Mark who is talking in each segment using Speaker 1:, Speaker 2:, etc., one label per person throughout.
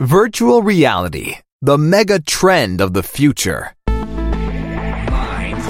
Speaker 1: Virtual reality, the mega trend of the future.
Speaker 2: Mind.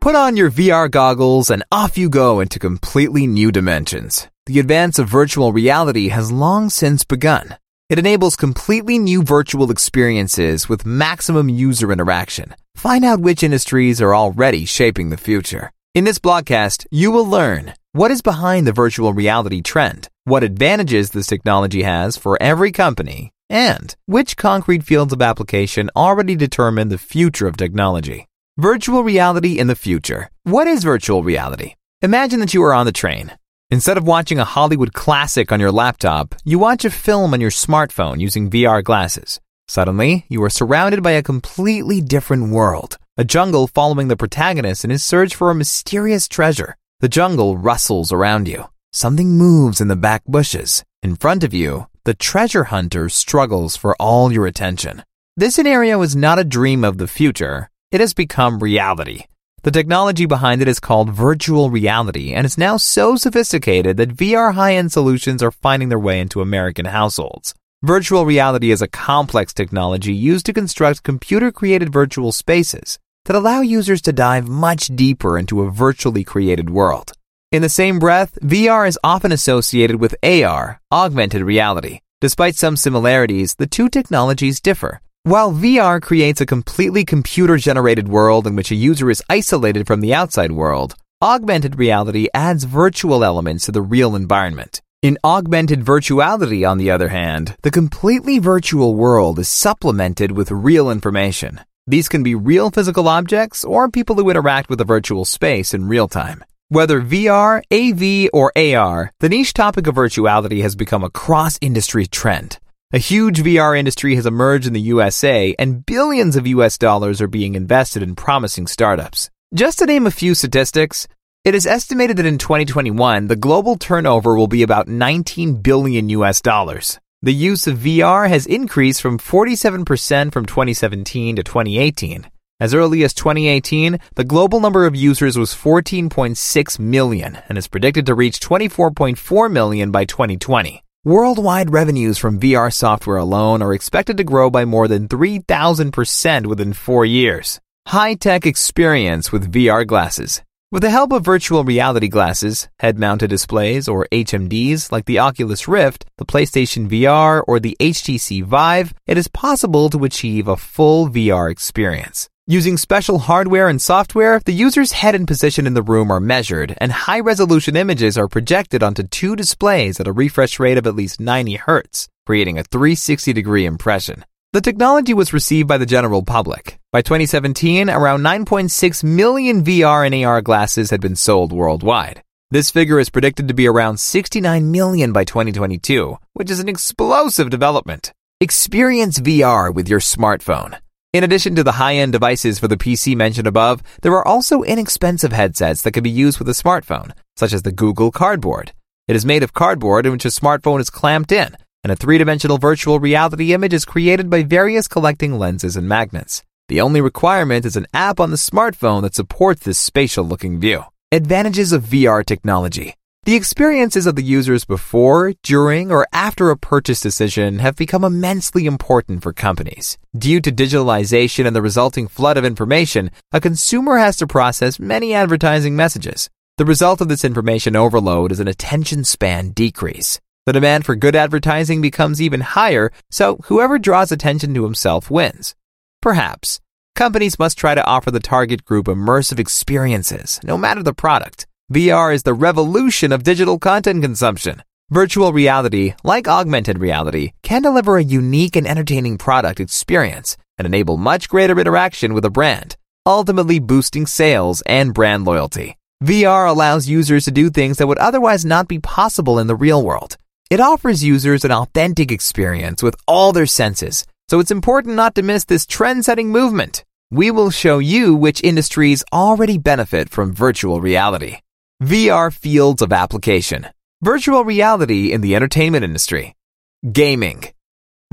Speaker 1: Put on your VR goggles and off you go into completely new dimensions. The advance of virtual reality has long since begun. It enables completely new virtual experiences with maximum user interaction. Find out which industries are already shaping the future. In this blogcast, you will learn what is behind the virtual reality trend, what advantages this technology has for every company, and which concrete fields of application already determine the future of technology. Virtual reality in the future. What is virtual reality? Imagine that you are on the train. Instead of watching a Hollywood classic on your laptop, you watch a film on your smartphone using VR glasses. Suddenly, you are surrounded by a completely different world. A jungle following the protagonist in his search for a mysterious treasure. The jungle rustles around you. Something moves in the back bushes. In front of you, the treasure hunter struggles for all your attention. This scenario is not a dream of the future. It has become reality. The technology behind it is called virtual reality and is now so sophisticated that VR high-end solutions are finding their way into American households. Virtual reality is a complex technology used to construct computer-created virtual spaces that allow users to dive much deeper into a virtually created world. In the same breath, VR is often associated with AR, augmented reality. Despite some similarities, the two technologies differ. While VR creates a completely computer generated world in which a user is isolated from the outside world, augmented reality adds virtual elements to the real environment. In augmented virtuality, on the other hand, the completely virtual world is supplemented with real information. These can be real physical objects or people who interact with the virtual space in real time. Whether VR, AV, or AR, the niche topic of virtuality has become a cross industry trend. A huge VR industry has emerged in the USA, and billions of US dollars are being invested in promising startups. Just to name a few statistics, it is estimated that in 2021, the global turnover will be about 19 billion US dollars. The use of VR has increased from 47% from 2017 to 2018. As early as 2018, the global number of users was 14.6 million and is predicted to reach 24.4 million by 2020. Worldwide revenues from VR software alone are expected to grow by more than 3,000% within four years. High tech experience with VR glasses. With the help of virtual reality glasses, head mounted displays, or HMDs like the Oculus Rift, the PlayStation VR, or the HTC Vive, it is possible to achieve a full VR experience. Using special hardware and software, the user's head and position in the room are measured, and high resolution images are projected onto two displays at a refresh rate of at least 90 Hz, creating a 360 degree impression. The technology was received by the general public. By 2017, around 9.6 million VR and AR glasses had been sold worldwide. This figure is predicted to be around 69 million by 2022, which is an explosive development. Experience VR with your smartphone. In addition to the high-end devices for the PC mentioned above, there are also inexpensive headsets that can be used with a smartphone, such as the Google Cardboard. It is made of cardboard in which a smartphone is clamped in, and a three-dimensional virtual reality image is created by various collecting lenses and magnets. The only requirement is an app on the smartphone that supports this spatial-looking view. Advantages of VR technology. The experiences of the users before, during, or after a purchase decision have become immensely important for companies. Due to digitalization and the resulting flood of information, a consumer has to process many advertising messages. The result of this information overload is an attention span decrease. The demand for good advertising becomes even higher, so whoever draws attention to himself wins. Perhaps. Companies must try to offer the target group immersive experiences, no matter the product. VR is the revolution of digital content consumption. Virtual reality, like augmented reality, can deliver a unique and entertaining product experience and enable much greater interaction with a brand, ultimately boosting sales and brand loyalty. VR allows users to do things that would otherwise not be possible in the real world. It offers users an authentic experience with all their senses, so it's important not to miss this trend setting movement. We will show you which industries already benefit from virtual reality. VR fields of application. Virtual reality in the entertainment industry. Gaming.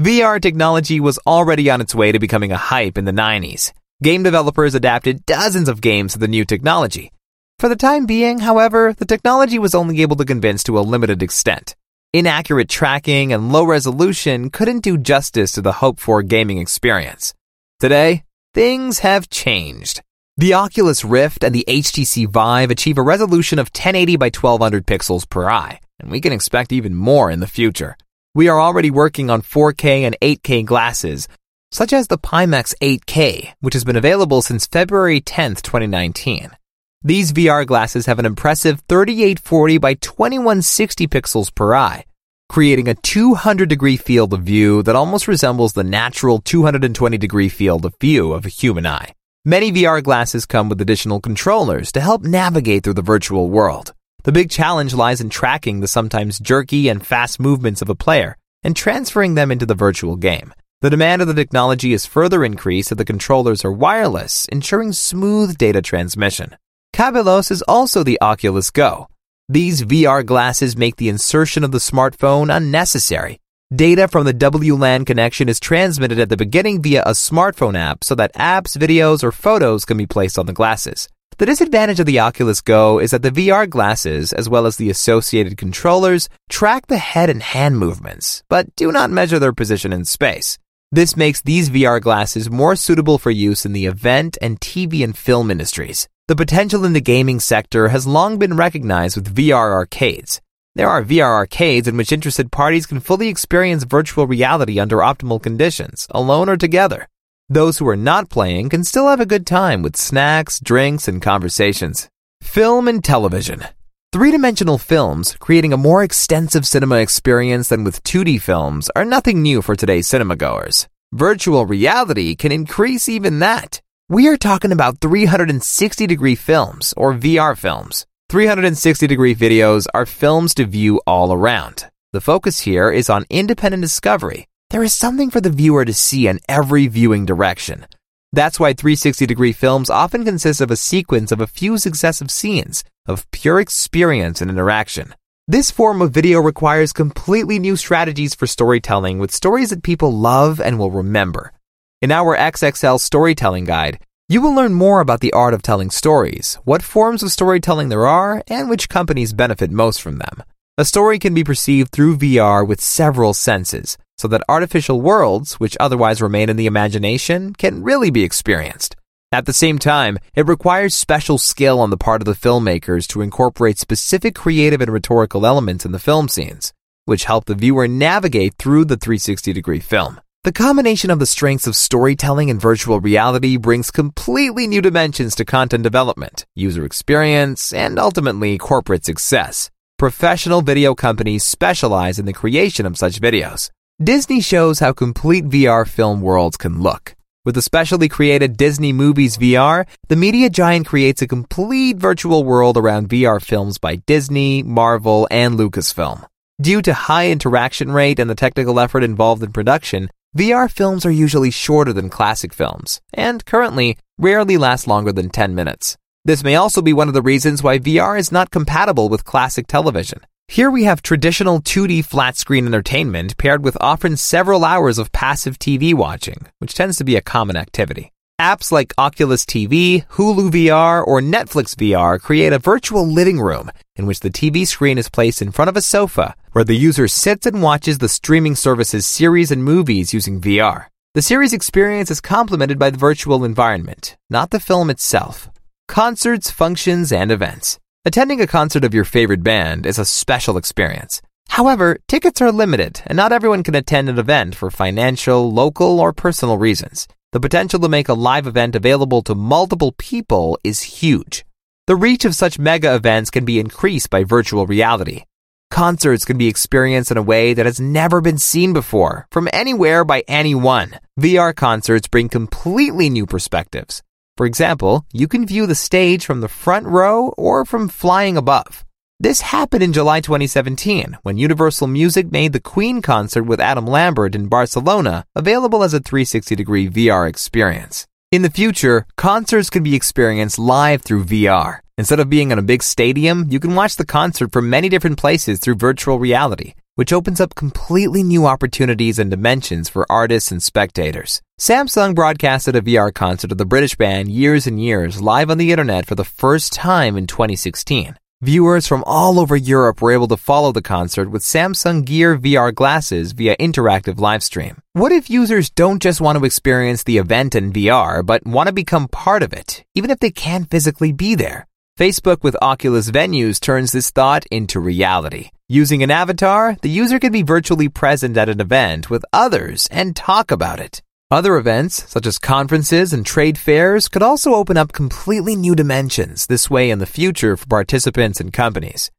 Speaker 1: VR technology was already on its way to becoming a hype in the 90s. Game developers adapted dozens of games to the new technology. For the time being, however, the technology was only able to convince to a limited extent. Inaccurate tracking and low resolution couldn't do justice to the hoped for gaming experience. Today, things have changed. The Oculus Rift and the HTC Vive achieve a resolution of 1080 by 1200 pixels per eye, and we can expect even more in the future. We are already working on 4K and 8K glasses, such as the Pimax 8K, which has been available since February 10, 2019. These VR glasses have an impressive 3840 by 2160 pixels per eye, creating a 200 degree field of view that almost resembles the natural 220 degree field of view of a human eye. Many VR glasses come with additional controllers to help navigate through the virtual world. The big challenge lies in tracking the sometimes jerky and fast movements of a player and transferring them into the virtual game. The demand of the technology is further increased if the controllers are wireless, ensuring smooth data transmission. Cableless is also the Oculus Go. These VR glasses make the insertion of the smartphone unnecessary. Data from the WLAN connection is transmitted at the beginning via a smartphone app so that apps, videos, or photos can be placed on the glasses. The disadvantage of the Oculus Go is that the VR glasses, as well as the associated controllers, track the head and hand movements, but do not measure their position in space. This makes these VR glasses more suitable for use in the event and TV and film industries. The potential in the gaming sector has long been recognized with VR arcades. There are VR arcades in which interested parties can fully experience virtual reality under optimal conditions, alone or together. Those who are not playing can still have a good time with snacks, drinks, and conversations. Film and television. Three dimensional films, creating a more extensive cinema experience than with 2D films, are nothing new for today's cinema goers. Virtual reality can increase even that. We are talking about 360 degree films, or VR films. 360 degree videos are films to view all around. The focus here is on independent discovery. There is something for the viewer to see in every viewing direction. That's why 360 degree films often consist of a sequence of a few successive scenes of pure experience and interaction. This form of video requires completely new strategies for storytelling with stories that people love and will remember. In our XXL storytelling guide, you will learn more about the art of telling stories, what forms of storytelling there are, and which companies benefit most from them. A story can be perceived through VR with several senses, so that artificial worlds, which otherwise remain in the imagination, can really be experienced. At the same time, it requires special skill on the part of the filmmakers to incorporate specific creative and rhetorical elements in the film scenes, which help the viewer navigate through the 360 degree film. The combination of the strengths of storytelling and virtual reality brings completely new dimensions to content development, user experience, and ultimately corporate success. Professional video companies specialize in the creation of such videos. Disney shows how complete VR film worlds can look. With the specially created Disney Movies VR, the media giant creates a complete virtual world around VR films by Disney, Marvel, and Lucasfilm. Due to high interaction rate and the technical effort involved in production, VR films are usually shorter than classic films, and currently rarely last longer than 10 minutes. This may also be one of the reasons why VR is not compatible with classic television. Here we have traditional 2D flat screen entertainment paired with often several hours of passive TV watching, which tends to be a common activity. Apps like Oculus TV, Hulu VR, or Netflix VR create a virtual living room in which the TV screen is placed in front of a sofa where the user sits and watches the streaming service's series and movies using VR. The series experience is complemented by the virtual environment, not the film itself. Concerts, functions, and events. Attending a concert of your favorite band is a special experience. However, tickets are limited, and not everyone can attend an event for financial, local, or personal reasons. The potential to make a live event available to multiple people is huge. The reach of such mega events can be increased by virtual reality. Concerts can be experienced in a way that has never been seen before, from anywhere by anyone. VR concerts bring completely new perspectives. For example, you can view the stage from the front row or from flying above. This happened in July 2017 when Universal Music made the Queen concert with Adam Lambert in Barcelona available as a 360 degree VR experience. In the future, concerts can be experienced live through VR. Instead of being in a big stadium, you can watch the concert from many different places through virtual reality, which opens up completely new opportunities and dimensions for artists and spectators. Samsung broadcasted a VR concert of the British band Years and Years live on the internet for the first time in 2016. Viewers from all over Europe were able to follow the concert with Samsung Gear VR glasses via interactive livestream. What if users don't just want to experience the event in VR, but want to become part of it, even if they can't physically be there? Facebook with Oculus Venues turns this thought into reality. Using an avatar, the user can be virtually present at an event with others and talk about it. Other events, such as conferences and trade fairs, could also open up completely new dimensions this way in the future for participants and companies.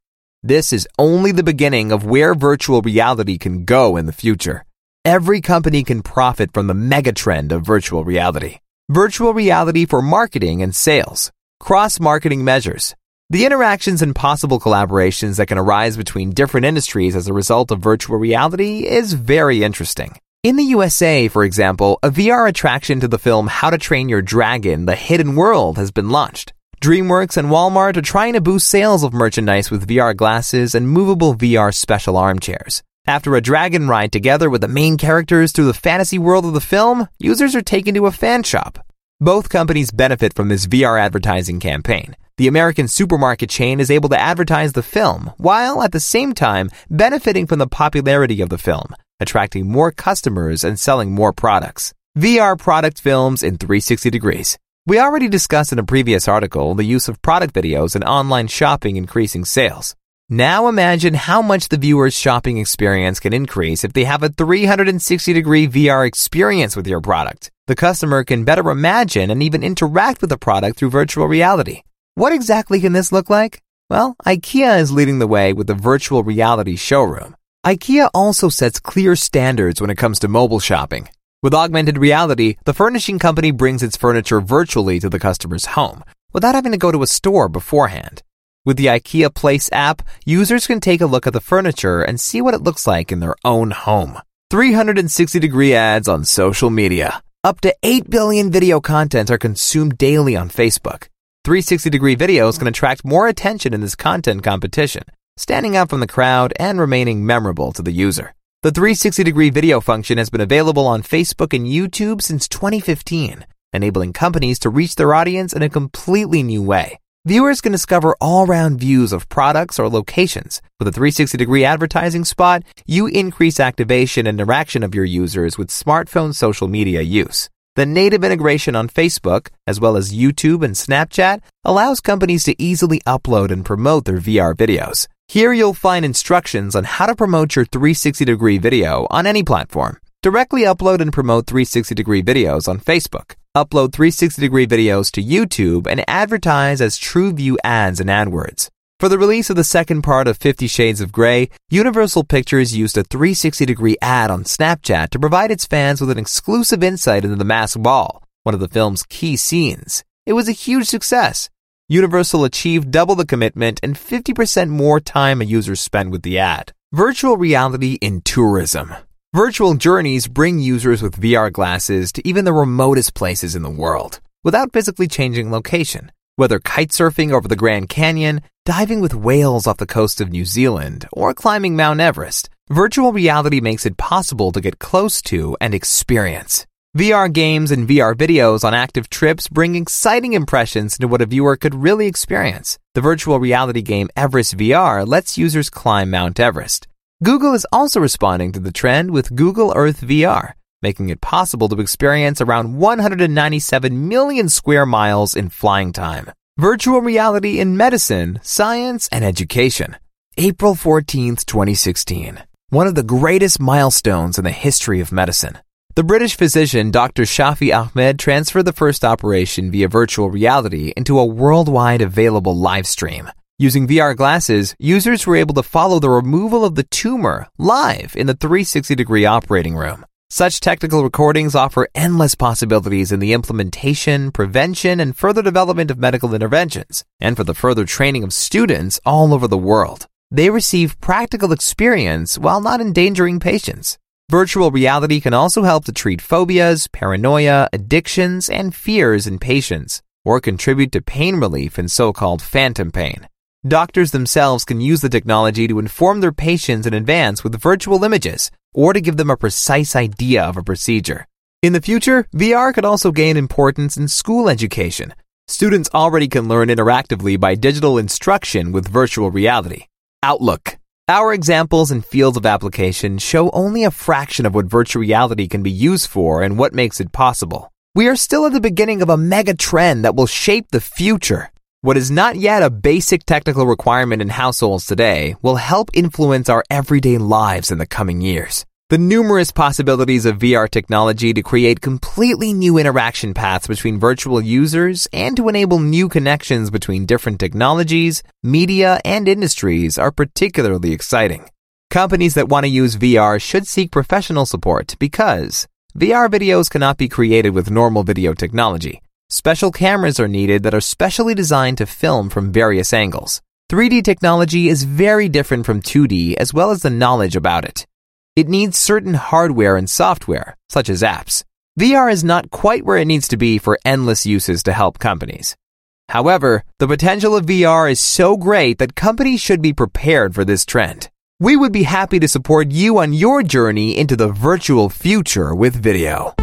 Speaker 1: This is only the beginning of where virtual reality can go in the future. Every company can profit from the megatrend of virtual reality. Virtual reality for marketing and sales. Cross marketing measures. The interactions and possible collaborations that can arise between different industries as a result of virtual reality is very interesting. In the USA, for example, a VR attraction to the film How to Train Your Dragon The Hidden World has been launched. DreamWorks and Walmart are trying to boost sales of merchandise with VR glasses and movable VR special armchairs. After a dragon ride together with the main characters through the fantasy world of the film, users are taken to a fan shop. Both companies benefit from this VR advertising campaign. The American supermarket chain is able to advertise the film, while at the same time benefiting from the popularity of the film attracting more customers and selling more products. VR product films in 360 degrees. We already discussed in a previous article the use of product videos and online shopping increasing sales. Now imagine how much the viewer's shopping experience can increase if they have a 360 degree VR experience with your product. The customer can better imagine and even interact with the product through virtual reality. What exactly can this look like? Well, IKEA is leading the way with the virtual reality showroom. IKEA also sets clear standards when it comes to mobile shopping. With augmented reality, the furnishing company brings its furniture virtually to the customer's home without having to go to a store beforehand. With the IKEA Place app, users can take a look at the furniture and see what it looks like in their own home. 360 degree ads on social media. Up to 8 billion video contents are consumed daily on Facebook. 360 degree videos can attract more attention in this content competition standing out from the crowd and remaining memorable to the user. The 360 degree video function has been available on Facebook and YouTube since 2015, enabling companies to reach their audience in a completely new way. Viewers can discover all round views of products or locations. With a 360 degree advertising spot, you increase activation and interaction of your users with smartphone social media use. The native integration on Facebook, as well as YouTube and Snapchat, allows companies to easily upload and promote their VR videos. Here you'll find instructions on how to promote your 360 degree video on any platform. Directly upload and promote 360 degree videos on Facebook. Upload 360 degree videos to YouTube and advertise as TrueView ads and AdWords. For the release of the second part of Fifty Shades of Grey, Universal Pictures used a 360 degree ad on Snapchat to provide its fans with an exclusive insight into the masked ball, one of the film's key scenes. It was a huge success. Universal achieved double the commitment and 50% more time a user spent with the ad. Virtual reality in tourism. Virtual journeys bring users with VR glasses to even the remotest places in the world without physically changing location. Whether kite surfing over the Grand Canyon, diving with whales off the coast of New Zealand, or climbing Mount Everest, virtual reality makes it possible to get close to and experience. VR games and VR videos on active trips bring exciting impressions into what a viewer could really experience. The virtual reality game Everest VR lets users climb Mount Everest. Google is also responding to the trend with Google Earth VR, making it possible to experience around 197 million square miles in flying time. Virtual reality in medicine, science, and education. April 14th, 2016. One of the greatest milestones in the history of medicine. The British physician Dr. Shafi Ahmed transferred the first operation via virtual reality into a worldwide available live stream. Using VR glasses, users were able to follow the removal of the tumor live in the 360 degree operating room. Such technical recordings offer endless possibilities in the implementation, prevention, and further development of medical interventions, and for the further training of students all over the world. They receive practical experience while not endangering patients. Virtual reality can also help to treat phobias, paranoia, addictions, and fears in patients. or contribute to pain relief in so-called phantom pain. Doctors themselves can use the technology to inform their patients in advance with virtual images or to give them a precise idea of a procedure. In the future, VR could also gain importance in school education. Students already can learn interactively by digital instruction with virtual reality. Outlook. Our examples and fields of application show only a fraction of what virtual reality can be used for and what makes it possible. We are still at the beginning of a mega trend that will shape the future. What is not yet a basic technical requirement in households today will help influence our everyday lives in the coming years. The numerous possibilities of VR technology to create completely new interaction paths between virtual users and to enable new connections between different technologies, media, and industries are particularly exciting. Companies that want to use VR should seek professional support because VR videos cannot be created with normal video technology. Special cameras are needed that are specially designed to film from various angles. 3D technology is very different from 2D as well as the knowledge about it. It needs certain hardware and software, such as apps. VR is not quite where it needs to be for endless uses to help companies. However, the potential of VR is so great that companies should be prepared for this trend. We would be happy to support you on your journey into the virtual future with video.